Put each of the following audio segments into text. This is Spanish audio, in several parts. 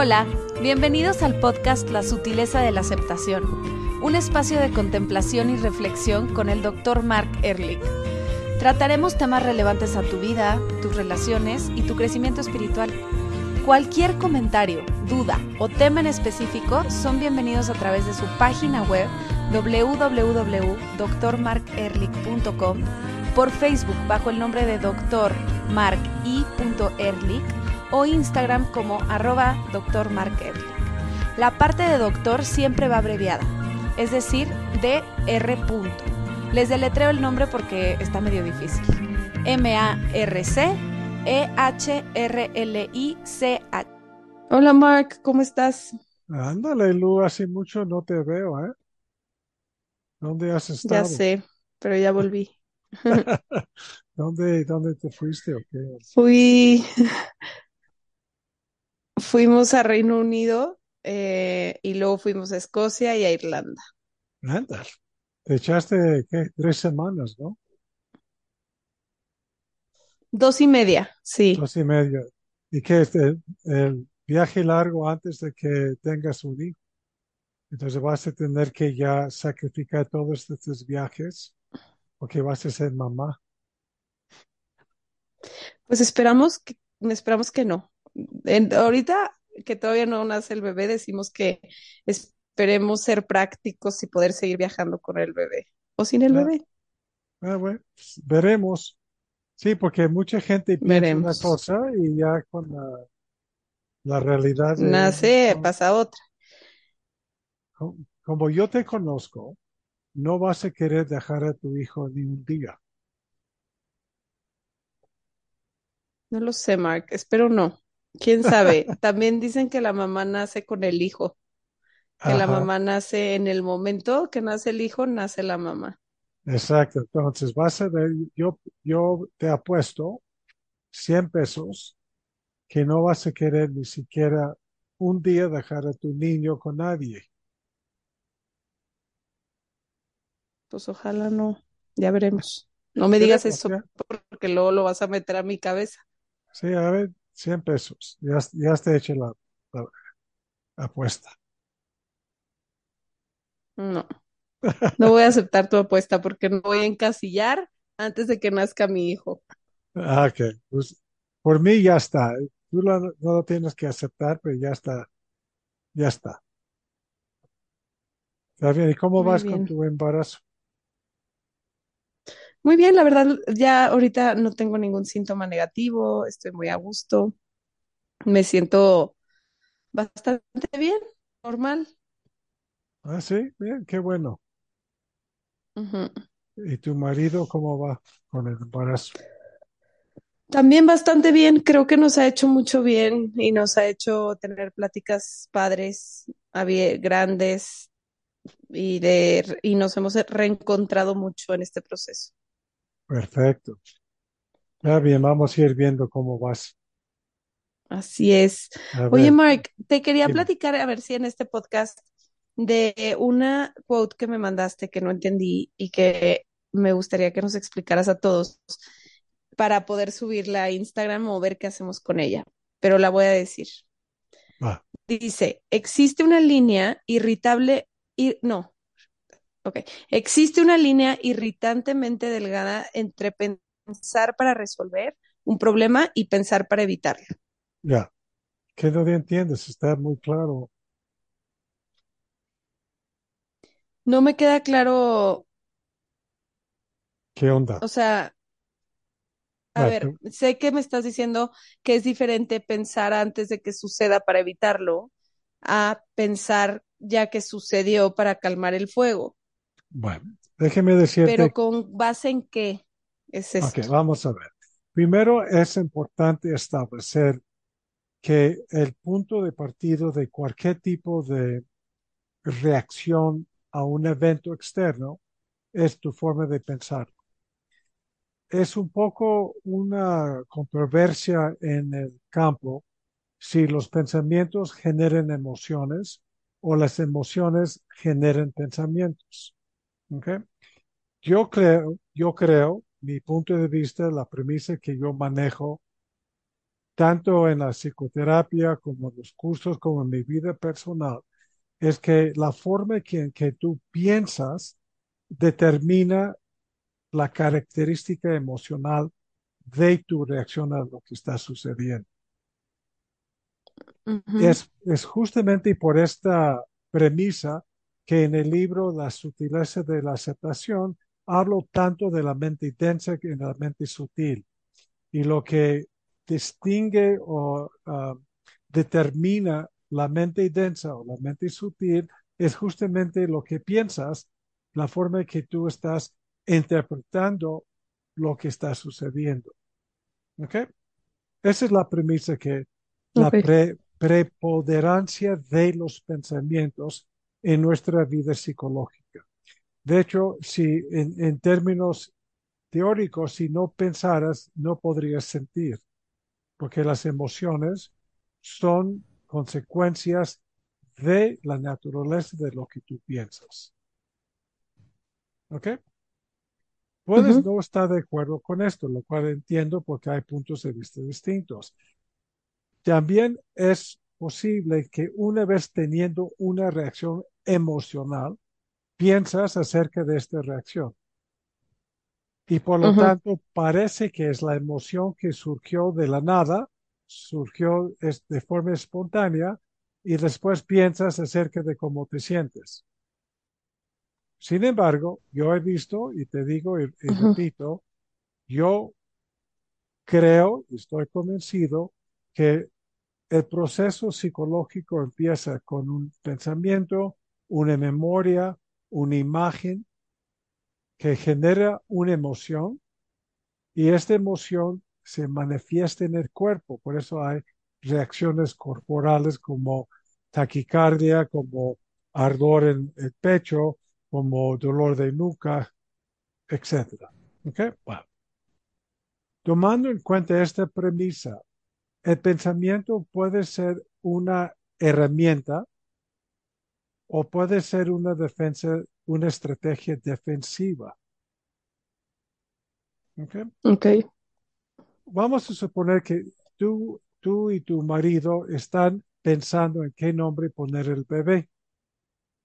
Hola, bienvenidos al podcast La sutileza de la aceptación, un espacio de contemplación y reflexión con el Dr. Mark Ehrlich. Trataremos temas relevantes a tu vida, tus relaciones y tu crecimiento espiritual. Cualquier comentario, duda o tema en específico son bienvenidos a través de su página web www.drmarkerlich.com, por Facebook bajo el nombre de Dr. Mark I. Ehrlich o Instagram como arroba Dr. Mark. La parte de doctor siempre va abreviada, es decir, DR. Les deletreo el nombre porque está medio difícil. M-A-R-C E-H-R-L-I-C-H. Hola Mark, ¿cómo estás? Ándale, Lu, hace mucho no te veo, ¿eh? ¿Dónde has Ya estado? sé, pero ya volví. ¿Dónde, dónde te fuiste o qué? Fui, fuimos a Reino Unido eh, y luego fuimos a Escocia y a Irlanda. Ándale. Te echaste, ¿qué? Tres semanas, ¿no? Dos y media, sí. Dos y medio. ¿Y qué es el, el viaje largo antes de que tengas un hijo? Entonces vas a tener que ya sacrificar todos estos viajes porque vas a ser mamá. Pues esperamos que, esperamos que no. En- ahorita que todavía no nace el bebé, decimos que esperemos ser prácticos y poder seguir viajando con el bebé o sin el Ah, bebé. ah, bueno, pues, veremos. Sí, porque mucha gente piensa una cosa y ya con la, la realidad de Nace, no, pasa otra. co- como yo te conozco, no vas a querer dejar a tu hijo ni un día. No lo sé, Mark. Espero no. ¿Quién sabe? También dicen que la mamá nace con el hijo, que la mamá nace en el momento que nace el hijo, nace la mamá. exacto. Entonces vas a ver, yo, yo te apuesto 100 pesos que no vas a querer ni siquiera un día dejar a tu niño con nadie. Pues ojalá no. Ya veremos. No me digas eso porque luego lo vas a meter a mi cabeza. Sí, a ver, 100 pesos. Ya, ya te hecho la, la apuesta. No, no voy a aceptar tu apuesta porque no voy a encasillar antes de que nazca mi hijo. Ah, ok, pues por mí ya está. Tú lo- no lo tienes que aceptar, pero ya está, ya está. Está bien. ¿Y cómo Muy vas con tu embarazo? Muy bien, la verdad, ya ahorita no tengo ningún síntoma negativo, estoy muy a gusto, me siento bastante bien, normal. Ah, sí, bien, qué bueno. Ujú. ¿Y tu marido cómo va con el embarazo? También bastante bien, creo que nos ha hecho mucho bien y nos ha hecho tener pláticas padres, abie- grandes y de y nos hemos reencontrado mucho en este proceso. Perfecto. Está bien, vamos a ir viendo cómo vas. Así es. A Oye, ver, Mark, te quería dime. platicar, a ver si en este podcast, de una quote que me mandaste que no entendí y que me gustaría que nos explicaras a todos para poder subirla a Instagram o ver qué hacemos con ella. Pero la voy a decir. Dice, existe una línea irritable, y no, ok, existe una línea irritantemente delgada entre pensar para resolver un problema y pensar para evitarlo. Ya. ¿Qué no entiendes? Está muy claro. No me queda claro, ¿Qué onda? o sea, a Bueno, ver, tú- sé que me estás diciendo que es diferente pensar antes de que suceda para evitarlo a pensar ya que sucedió para calmar el fuego, bueno, déjeme decirte, pero con base en qué es ok, esto. vamos a ver. Primero es importante establecer que el punto de partido de cualquier tipo de reacción a un evento externo es tu forma de pensar. Es un poco una controversia en el campo si los pensamientos generan emociones o las emociones generan pensamientos. ¿Ok? Yo creo, yo creo, mi punto de vista, la premisa que yo manejo tanto en la psicoterapia como en los cursos, como en mi vida personal, es que la forma en que tú piensas determina la característica emocional de tu reacción a lo que está sucediendo. es, es justamente por esta premisa que en el libro La sutileza de la aceptación hablo tanto de la mente densa que de la mente sutil. Y lo que distingue o ah, determina la mente densa o la mente sutil es justamente lo que piensas, la forma en que tú estás interpretando lo que está sucediendo. ¿Ok? Esa es la premisa que la preponderancia de los pensamientos en nuestra vida psicológica. De hecho, si en, términos teóricos, si no pensaras, no podrías sentir, porque las emociones son consecuencias de la naturaleza de lo que tú piensas. ¿Ok? Puedes no estar de acuerdo con esto, lo cual entiendo porque hay puntos de vista distintos. También es posible que una vez teniendo una reacción emocional, piensas acerca de esta reacción. Y por lo tanto, parece que es la emoción que surgió de la nada, surgió de forma espontánea, y después piensas acerca de cómo te sientes. Sin embargo, yo he visto, y te digo y, repito, yo creo, estoy convencido, que el proceso psicológico empieza con un pensamiento, una memoria, una imagen que genera una emoción y esta emoción se manifiesta en el cuerpo. Por eso hay reacciones corporales como taquicardia, como ardor en el pecho, como dolor de nuca, etc. ¿Okay? Tomando en cuenta esta premisa, el pensamiento puede ser una herramienta o puede ser una defensa, una estrategia defensiva. Okay. Vamos a suponer que tú, tú y tu marido están pensando en qué nombre poner el bebé.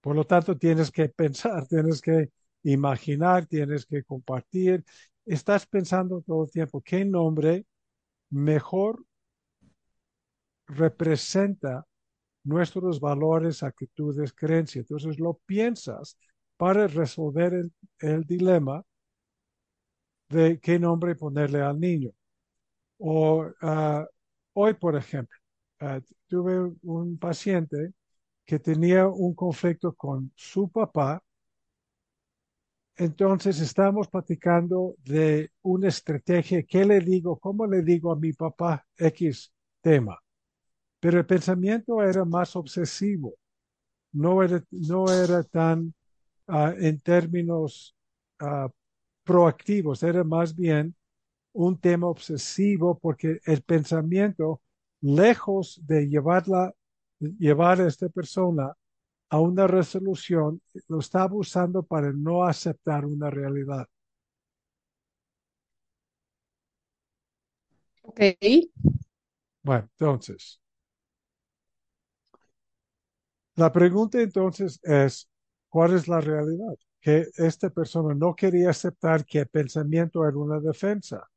Por lo tanto, tienes que pensar, tienes que imaginar, tienes que compartir. Estás pensando todo el tiempo qué nombre mejor representa nuestros valores, actitudes, creencias. Entonces lo piensas para resolver el, dilema de qué nombre ponerle al niño. O ah, hoy, por ejemplo, ah, tuve un paciente que tenía un conflicto con su papá. Entonces estamos platicando de una estrategia. ¿Qué le digo? ¿Cómo le digo a mi papá X tema? Pero el pensamiento era más obsesivo, no era, no era tan ah, en términos ah, proactivos, era más bien un tema obsesivo porque el pensamiento, lejos de llevarla, llevar a esta persona a una resolución, lo estaba usando para no aceptar una realidad. Ok. Bueno, entonces, la pregunta entonces es, ¿cuál es la realidad? Que esta persona no quería aceptar que el pensamiento era una defensa.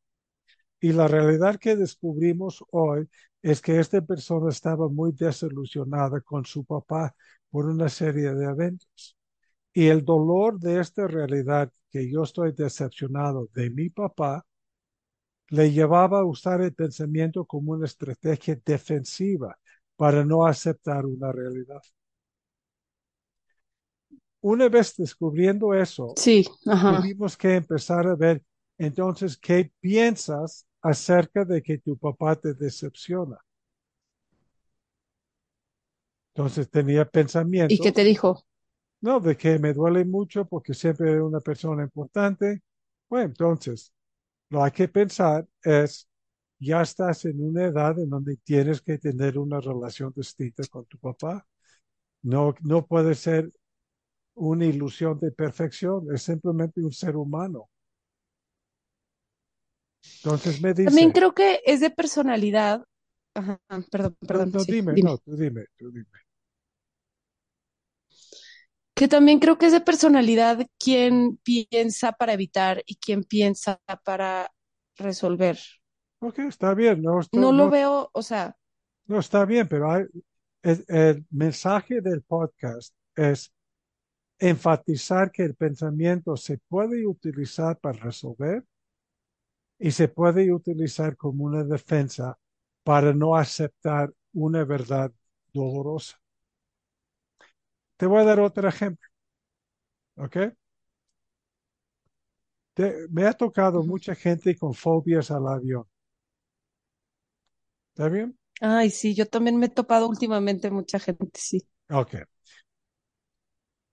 Y la realidad que descubrimos hoy es que esta persona estaba muy desilusionada con su papá por una serie de eventos. Y el dolor de esta realidad que yo estoy decepcionado de mi papá le llevaba a usar el pensamiento como una estrategia defensiva para no aceptar una realidad una vez descubriendo eso, sí, tuvimos que empezar a ver entonces qué piensas acerca de que tu papá te decepciona. Entonces tenía pensamiento. ¿Y qué te dijo? No, de que me duele mucho porque siempre era una persona importante. Bueno, entonces, lo hay que pensar es, ya estás en una edad en donde tienes que tener una relación distinta con tu papá. No, no puede ser una ilusión de perfección, es simplemente un ser humano. Entonces me dice. También creo que es de personalidad Ajá, perdón, No, perdón, no, sí, dime, dime. no, tú dime, tú dime. Que también creo que es de personalidad quién piensa para evitar y quién piensa para resolver. Ok, está bien, no, estoy- No lo no, veo, o sea, no está bien, pero hay- el, el mensaje del podcast es enfatizar que el pensamiento se puede utilizar para resolver y se puede utilizar como una defensa para no aceptar una verdad dolorosa. Te voy a dar otro ejemplo, ¿ok? Te- me ha tocado mucha gente con fobias al avión. ¿Está bien? Ay, sí, yo también me he topado últimamente mucha gente, sí. Ok.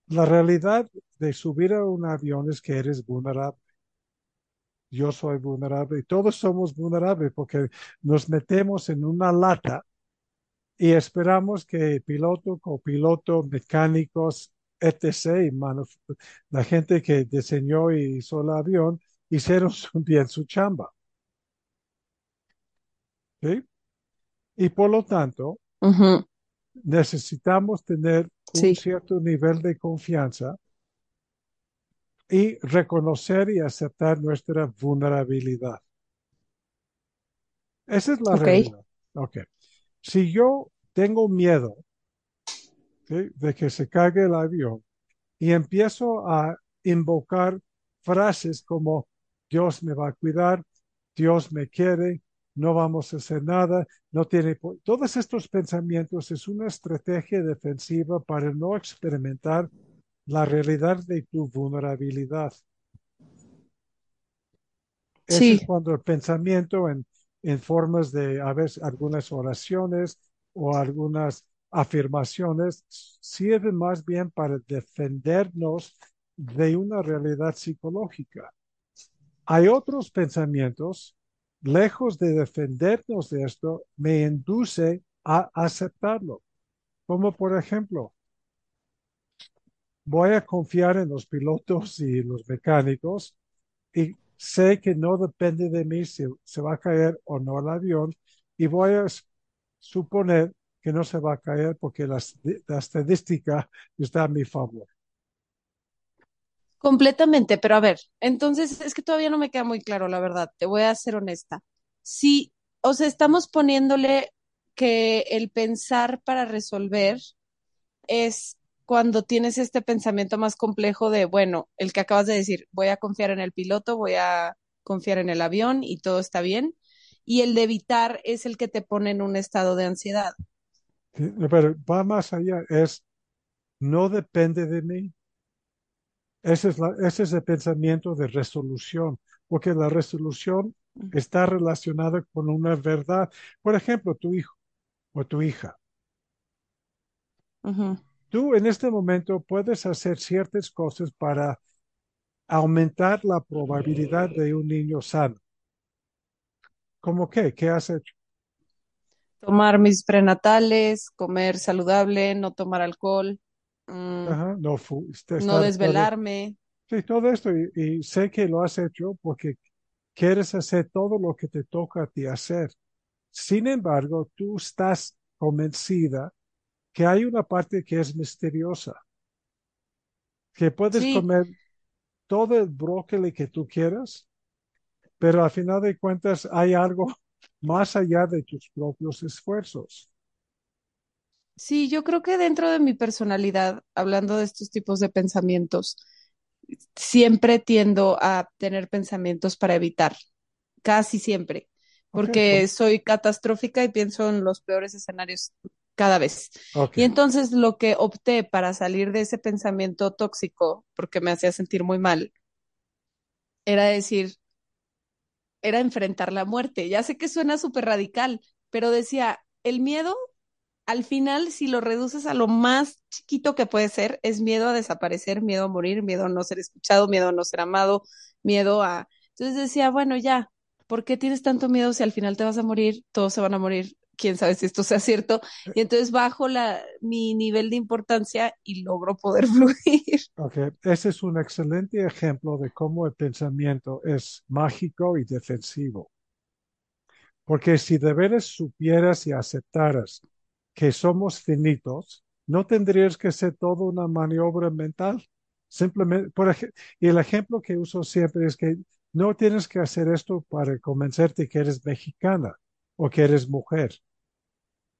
La realidad de subir a un avión es que eres vulnerable. Yo soy vulnerable y todos somos vulnerables porque nos metemos en una lata y esperamos que piloto, copiloto, mecánicos, etc., la gente que diseñó y hizo el avión, hicieron bien su chamba. ¿sí? Y por lo tanto, necesitamos tener un Sí, cierto nivel de confianza y reconocer y aceptar nuestra vulnerabilidad. Esa es la ok. realidad. Ok. Si yo tengo miedo ¿sí? de que se caiga el avión y empiezo a invocar frases como Dios me va a cuidar, Dios me quiere, no vamos a hacer nada, no tiene... po-". Todos estos pensamientos es una estrategia defensiva para no experimentar la realidad de tu vulnerabilidad. Ese es Sí, cuando el pensamiento en, en formas de, a veces, algunas oraciones o algunas afirmaciones sirven más bien para defendernos de una realidad psicológica. Hay otros pensamientos, lejos de defendernos de esto, me induce a aceptarlo. Como por ejemplo, voy a confiar en los pilotos y los mecánicos y sé que no depende de mí si se va a caer o no el avión y voy a suponer que no se va a caer porque la, la estadística está a mi favor. Completamente, pero a ver, entonces es que todavía no me queda muy claro, la verdad, te voy a ser honesta. Sí, o sea, estamos poniéndole que el pensar para resolver es cuando tienes este pensamiento más complejo de, bueno, el que acabas de decir, voy a confiar en el piloto, voy a confiar en el avión y todo está bien. Y el de evitar es el que te pone en un estado de ansiedad. Pero va más allá, es no depende de mí. Ese es, la, ese es el pensamiento de resolución, porque la resolución está relacionada con una verdad. Por ejemplo, tu hijo o tu hija. Uh -huh. Tú en este momento puedes hacer ciertas cosas para aumentar la probabilidad de un niño sano. ¿Cómo qué? ¿Qué has hecho? Tomar mis prenatales, comer saludable, no tomar alcohol, Ajá, no, este, no desvelarme. Sí, todo esto, y, y, sé que lo has hecho porque quieres hacer todo lo que te toca a ti hacer. Sin embargo, tú estás convencida que hay una parte que es misteriosa, que puedes Sí, comer todo el brócoli que tú quieras, pero al final de cuentas hay algo más allá de tus propios esfuerzos. Sí, yo creo que dentro de mi personalidad, hablando de estos tipos de pensamientos, siempre tiendo a tener pensamientos para evitar, casi siempre, porque so, soy catastrófica y pienso en los peores escenarios cada vez. okay. Y entonces lo que opté para salir de ese pensamiento tóxico, porque me hacía sentir muy mal, era decir, era enfrentar la muerte. Ya sé que suena súper radical, pero decía, el miedo, al final, si lo reduces a lo más chiquito que puede ser, es miedo a desaparecer, miedo a morir, miedo a no ser escuchado, miedo a no ser amado, miedo a... Entonces decía, bueno, ya, ¿por qué tienes tanto miedo si al final te vas a morir? Todos se van a morir, quién sabe si esto sea cierto. Y entonces bajo la, mi nivel de importancia y logro poder fluir. Okay. Ese es un excelente ejemplo de cómo el pensamiento es mágico y defensivo. Porque si de veras supieras y aceptaras que somos finitos, no tendrías que ser toda una maniobra mental. Simplemente, por ejemplo, y el ejemplo que uso siempre es que no tienes que hacer esto para convencerte que eres mexicana o que eres mujer.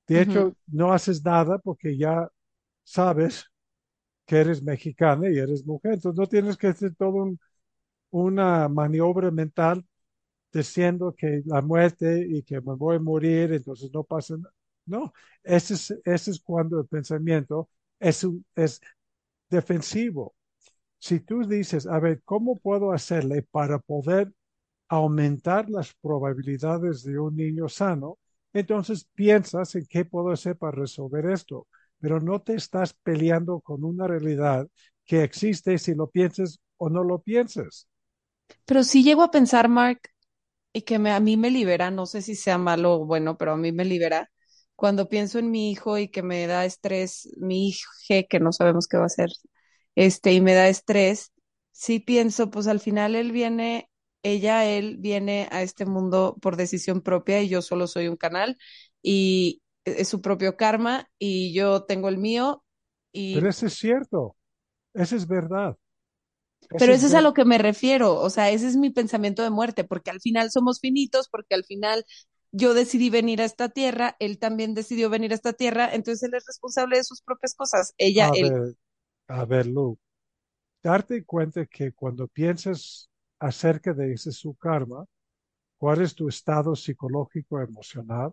De hecho, no haces nada porque ya sabes que eres mexicana y eres mujer. Entonces no tienes que hacer toda una maniobra mental diciendo que la muerte y que me voy a morir, entonces no pasa nada. No, ese es, ese es cuando el pensamiento es, es defensivo. Si tú dices, a ver, ¿cómo puedo hacerle para poder aumentar las probabilidades de un niño sano? Entonces piensas en qué puedo hacer para resolver esto, pero no te estás peleando con una realidad que existe si lo pienses o no lo pienses. Pero si llego a pensar, Mark, y que me, a mí me libera, no sé si sea malo o bueno, pero a mí me libera cuando pienso en mi hijo y que me da estrés, mi hijo que no sabemos qué va a hacer, este, y me da estrés, sí pienso, pues al final él viene, ella, él viene a este mundo por decisión propia y yo solo soy un canal y es su propio karma y yo tengo el mío. Y... Pero eso es cierto, eso es verdad. Pero eso es a lo que me refiero, o sea, ese es mi pensamiento de muerte, porque al final somos finitos, porque al final yo decidí venir a esta tierra, él también decidió venir a esta tierra, entonces él es responsable de sus propias cosas, ella, a él. Ver, a ver, Lu, darte cuenta que cuando piensas acerca de ese su karma, cuál es tu estado psicológico emocional,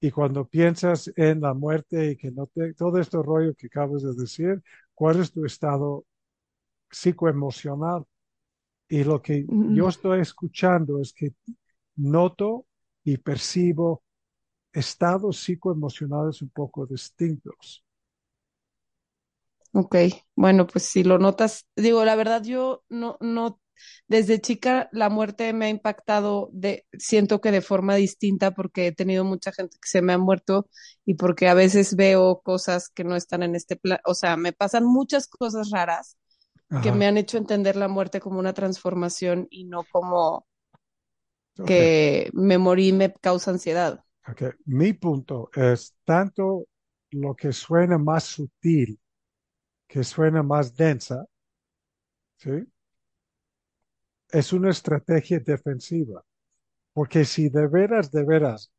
y cuando piensas en la muerte y que no te, todo este rollo que acabas de decir, cuál es tu estado psicoemocional. Y lo que yo estoy escuchando es que noto y percibo estados psicoemocionales un poco distintos. Ok, bueno, pues si lo notas, digo, la verdad yo no, no, desde chica la muerte me ha impactado de, siento que de forma distinta porque he tenido mucha gente que se me ha muerto y porque a veces veo cosas que no están en este plan, o sea, me pasan muchas cosas raras que me han hecho entender la muerte como una transformación y no como que me morí me causa ansiedad. Okay. Mi punto es tanto lo que suena más sutil, que suena más densa, ¿sí? es una estrategia defensiva. Porque si de veras, de veras,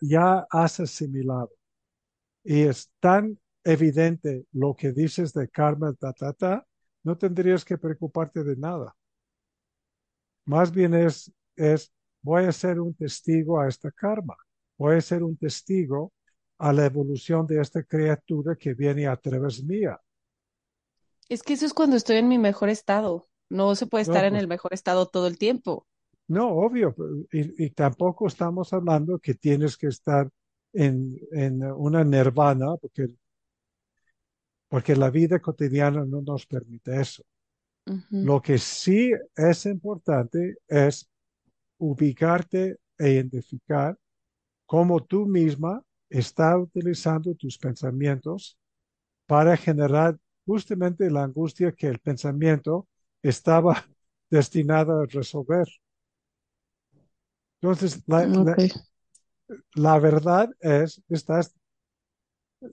ya has asimilado y es tan evidente lo que dices de karma, ta, ta, ta, no tendrías que preocuparte de nada. Más bien es, es, voy a ser un testigo a esta karma, voy a ser un testigo a la evolución de esta criatura que viene a través mía. Es que eso es cuando estoy en mi mejor estado. No se puede estar en pues el mejor estado todo el tiempo. No, obvio. Y, y, tampoco estamos hablando que tienes que estar en, en una nirvana, porque porque la vida cotidiana no nos permite eso. Lo que sí es importante es ubicarte e identificar cómo tú misma estás utilizando tus pensamientos para generar justamente la angustia que el pensamiento estaba destinado a resolver. Entonces, la, la verdad es, estás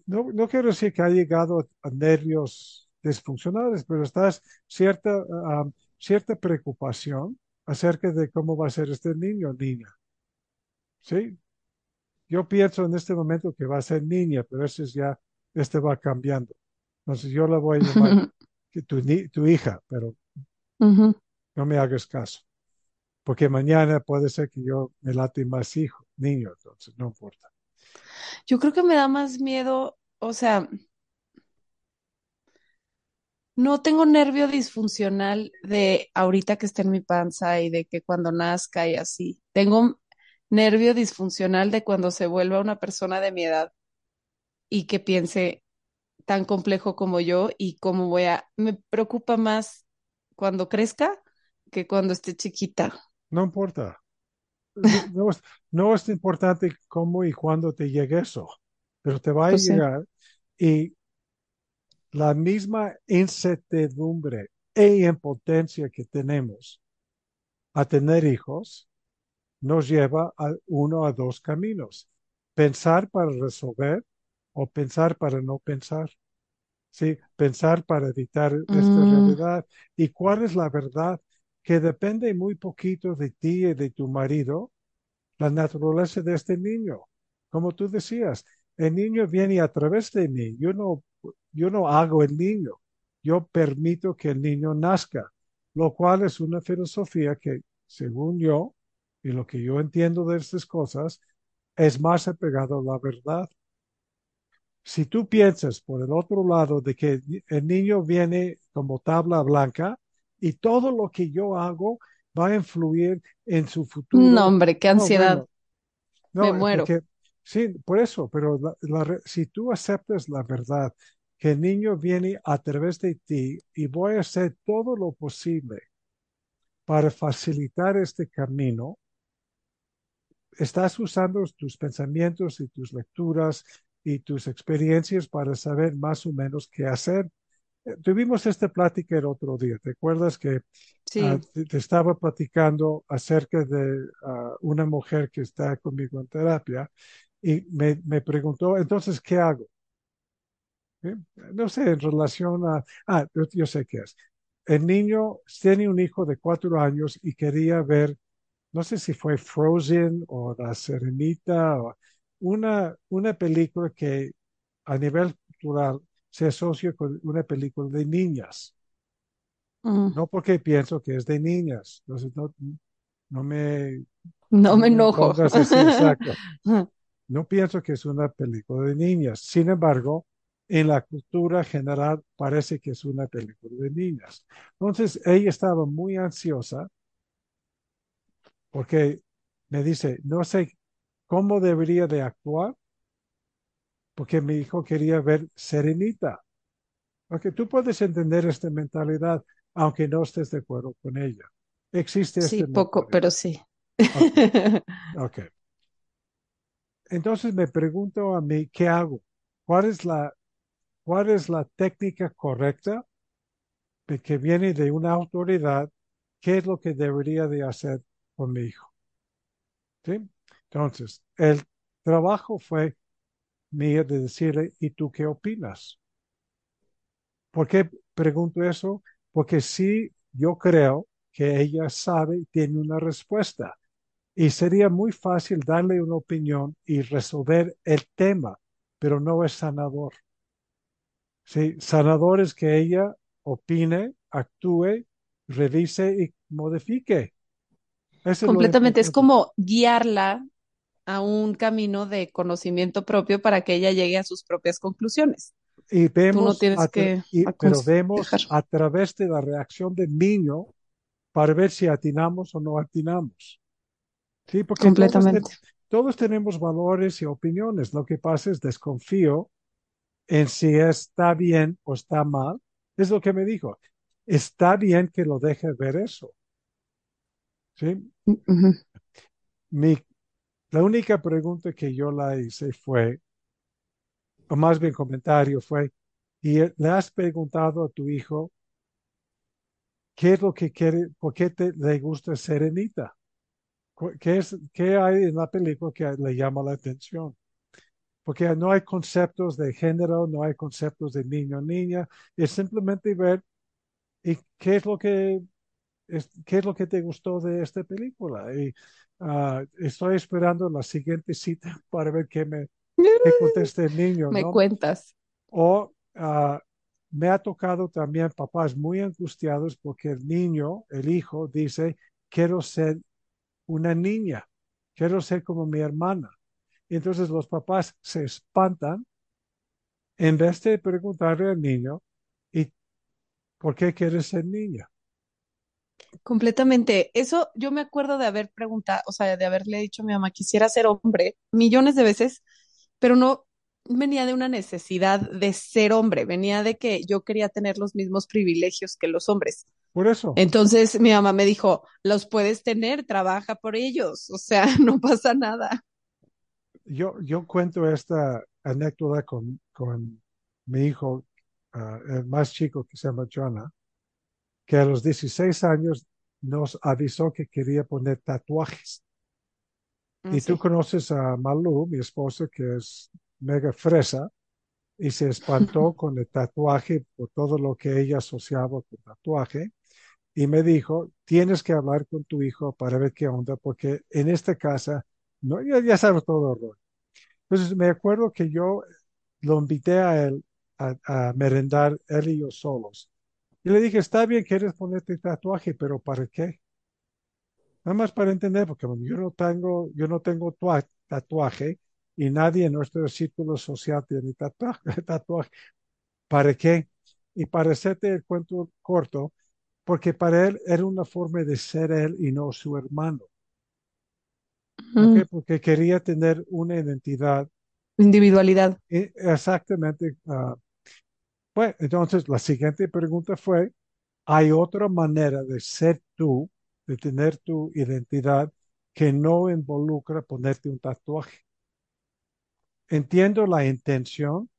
no, no quiero decir que ha llegado a nervios disfuncionales, pero estás cierta, ah, cierta preocupación acerca de cómo va a ser este niño o niña. ¿Sí? Yo pienso en este momento que va a ser niña, pero eso es ya, este va cambiando. Entonces yo la voy a llamar tu, tu hija, pero no me hagas caso. Porque mañana puede ser que yo me late más hijo, niño, entonces no importa. Yo creo que me da más miedo, o sea, no tengo nervio disfuncional de ahorita que esté en mi panza y de que cuando nazca y así. Tengo nervio disfuncional de cuando se vuelva una persona de mi edad y que piense tan complejo como yo y cómo voy a... Me preocupa más cuando crezca que cuando esté chiquita. No importa no, es importante cómo y cuándo te llegue eso, pero te va a pues llegar y la misma incertidumbre e impotencia que tenemos a tener hijos nos lleva a uno a dos caminos. Pensar para resolver o pensar para no pensar. Sí, pensar para evitar esta Mm, realidad. ¿Y cuál es la verdad? Que depende muy poquito de ti y de tu marido, la naturaleza de este niño. Como tú decías, el niño viene a través de mí. Yo no, yo no hago el niño. Yo permito que el niño nazca, lo cual es una filosofía que, según yo, y lo que yo entiendo de estas cosas, es más apegado a la verdad. Si tú piensas por el otro lado de que el niño viene como tabla blanca y todo lo que yo hago va a influir en su no, futuro, hombre, qué no, ansiedad, bueno, me no, muero. porque sí, por eso, pero la- la re- si tú aceptas la verdad, que el niño viene a través de ti y voy a hacer todo lo posible para facilitar este camino, estás usando tus pensamientos y tus lecturas y tus experiencias para saber más o menos qué hacer. Eh, Tuvimos esta plática el otro día. ¿Te acuerdas que ah, te estaba platicando acerca de ah, una mujer que está conmigo en terapia y me, me preguntó, entonces, ¿qué hago? ¿Sí? No sé, en relación a... Ah, yo, sé qué es. El niño tiene un hijo de cuatro años y quería ver no sé si fue Frozen o La Serenita, o una, una película que a nivel cultural se asocia con una película de niñas. mm, No porque pienso que es de niñas. Entonces, no, no me, no me enojo. así, exacto. No pienso que es una película de niñas. Sin embargo, en la cultura general parece que es una película de niñas. Entonces, ella estaba muy ansiosa porque me dice, no sé cómo debería de actuar, porque mi hijo quería ver Serenita. Porque tú puedes entender esta mentalidad, aunque no estés de acuerdo con ella. Existe Sí, poco, pero sí. Ok, ok. Entonces me pregunto a mí, ¿qué hago? ¿Cuál es la, técnica correcta que viene de una autoridad? ¿Qué es lo que debería de hacer con mi hijo? ¿Sí? Entonces, el trabajo fue mío de decirle, ¿y tú qué opinas? ¿Por qué pregunto eso? Porque sí, yo creo que ella sabe tiene una respuesta. Y sería muy fácil darle una opinión y resolver el tema, pero no es sanador. Sí, sanador es que ella opine, actúe, revise y modifique. Eso Completamente, es como guiarla a un camino de conocimiento propio para que ella llegue a sus propias conclusiones. Y no vemos, a que y- pero aconsejar. vemos a través de la reacción del niño para ver si atinamos o no atinamos. Sí, porque Completamente. todos tenemos valores y opiniones. Lo que pasa es desconfío en si está bien o está mal. Es lo que me dijo. Está bien que lo deje ver eso. ¿sí? Ujú. Mi, la única pregunta que yo la hice fue, o más bien comentario fue, ¿y le has preguntado a tu hijo qué es lo que quiere, por qué te, le gusta Serenita? ¿Qué es, qué hay en la película que le llama la atención? porque no hay conceptos de género, no hay conceptos de niño, niña, es simplemente ver y qué es lo que es, qué es lo que te gustó de esta película. Y ah, estoy esperando la siguiente cita para ver qué me qué conteste el niño, Me ¿no? cuentas. O ah, me ha tocado también papás muy angustiados porque el niño, el hijo, dice, quiero ser una niña, quiero ser como mi hermana. Y entonces los papás se espantan en vez de preguntarle al niño, ¿y por qué quieres ser niña? Completamente. Eso yo me acuerdo de haber preguntado, o sea, de haberle dicho a mi mamá, quisiera ser hombre millones de veces, pero no venía de una necesidad de ser hombre, venía de que yo quería tener los mismos privilegios que los hombres. Por eso, Entonces mi mamá me dijo, los puedes tener, trabaja por ellos, o sea, no pasa nada. yo, yo cuento esta anécdota con, con mi hijo, ah, el más chico que se llama Jonah, que a los 16 años nos avisó que quería poner tatuajes. Ah, Y tú conoces a Malu, mi esposa, que es mega fresa, y se espantó con el tatuaje por todo lo que ella asociaba con tatuaje. Y me dijo, tienes que hablar con tu hijo para ver qué onda, porque en esta casa, no, ya, ya sabes todo el. Entonces me acuerdo que yo lo invité a él a, merendar, él y yo solos. Y le dije, está bien, quieres ponerte tatuaje, pero ¿para qué? Nada más para entender, porque yo no tengo, yo no tengo tua- tatuaje y nadie en nuestro círculo social tiene tatua- tatuaje. ¿Para qué? Y para hacerte el cuento corto, porque para él era una forma de ser él y no su hermano. Mm. Porque quería tener una identidad Individualidad. eh, exactamente. ah, pues, entonces, la siguiente pregunta fue, ¿hay otra manera de ser tú, de tener tu identidad que no involucra ponerte un tatuaje? Entiendo la intención,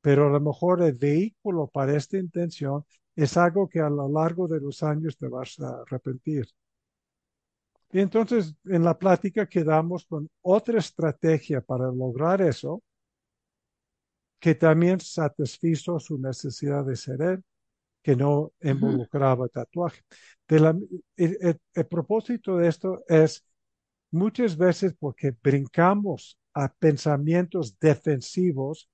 pero a lo mejor el vehículo para esta intención es algo que a lo largo de los años te vas a arrepentir. Y entonces en la plática quedamos con otra estrategia para lograr eso, que también satisfizo su necesidad de ser él, que no involucraba tatuaje. De la- el, el- el propósito de esto es muchas veces porque brincamos a pensamientos defensivos,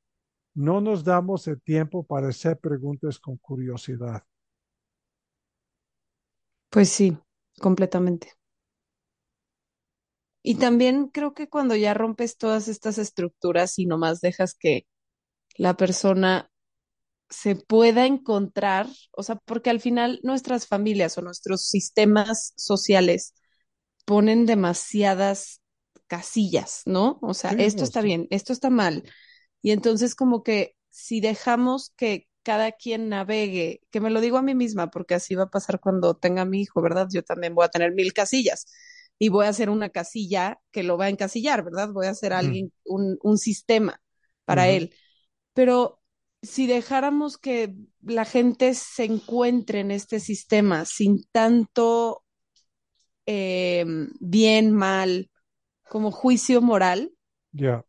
no nos damos el tiempo para hacer preguntas con curiosidad. Pues sí, completamente. Y también creo que cuando ya rompes todas estas estructuras y nomás dejas que la persona se pueda encontrar, o sea, porque al final nuestras familias o nuestros sistemas sociales ponen demasiadas casillas, ¿no? O sea, Sí, esto está bien, esto está mal. Y entonces como que si dejamos que cada quien navegue, que me lo digo a mí misma, porque así va a pasar cuando tenga mi hijo, ¿verdad? Yo también voy a tener mil casillas y voy a hacer una casilla que lo va a encasillar, ¿verdad? Voy a hacer alguien, un, un sistema para él. Pero si dejáramos que la gente se encuentre en este sistema sin tanto eh, bien, mal, como juicio moral, Ya,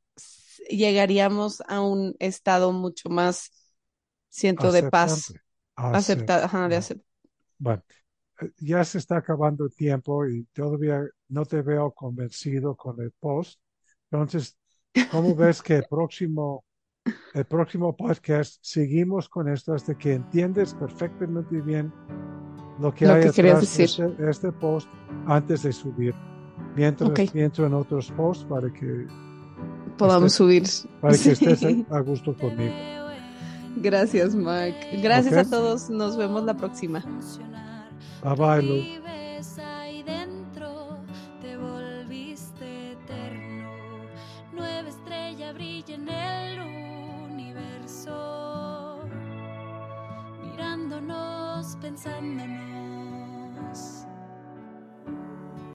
llegaríamos a un estado mucho más, siento, de paz, aceptante. Acep- aceptada, ajá, de ya. acep- Bueno, eh, ya se está acabando el tiempo y todavía no te veo convencido con el post. Entonces, ¿cómo ves que el próximo, el próximo podcast seguimos con esto hasta que entiendes perfectamente bien lo que lo hay que atrás de decir. este, este post antes de subir? Mientras Ok, pienso en otros posts para que podamos subir. para que estés a, gusto conmigo. Gracias, Mark. Gracias a todos. Nos vemos la próxima. Bye bye, Lu. Vives ahí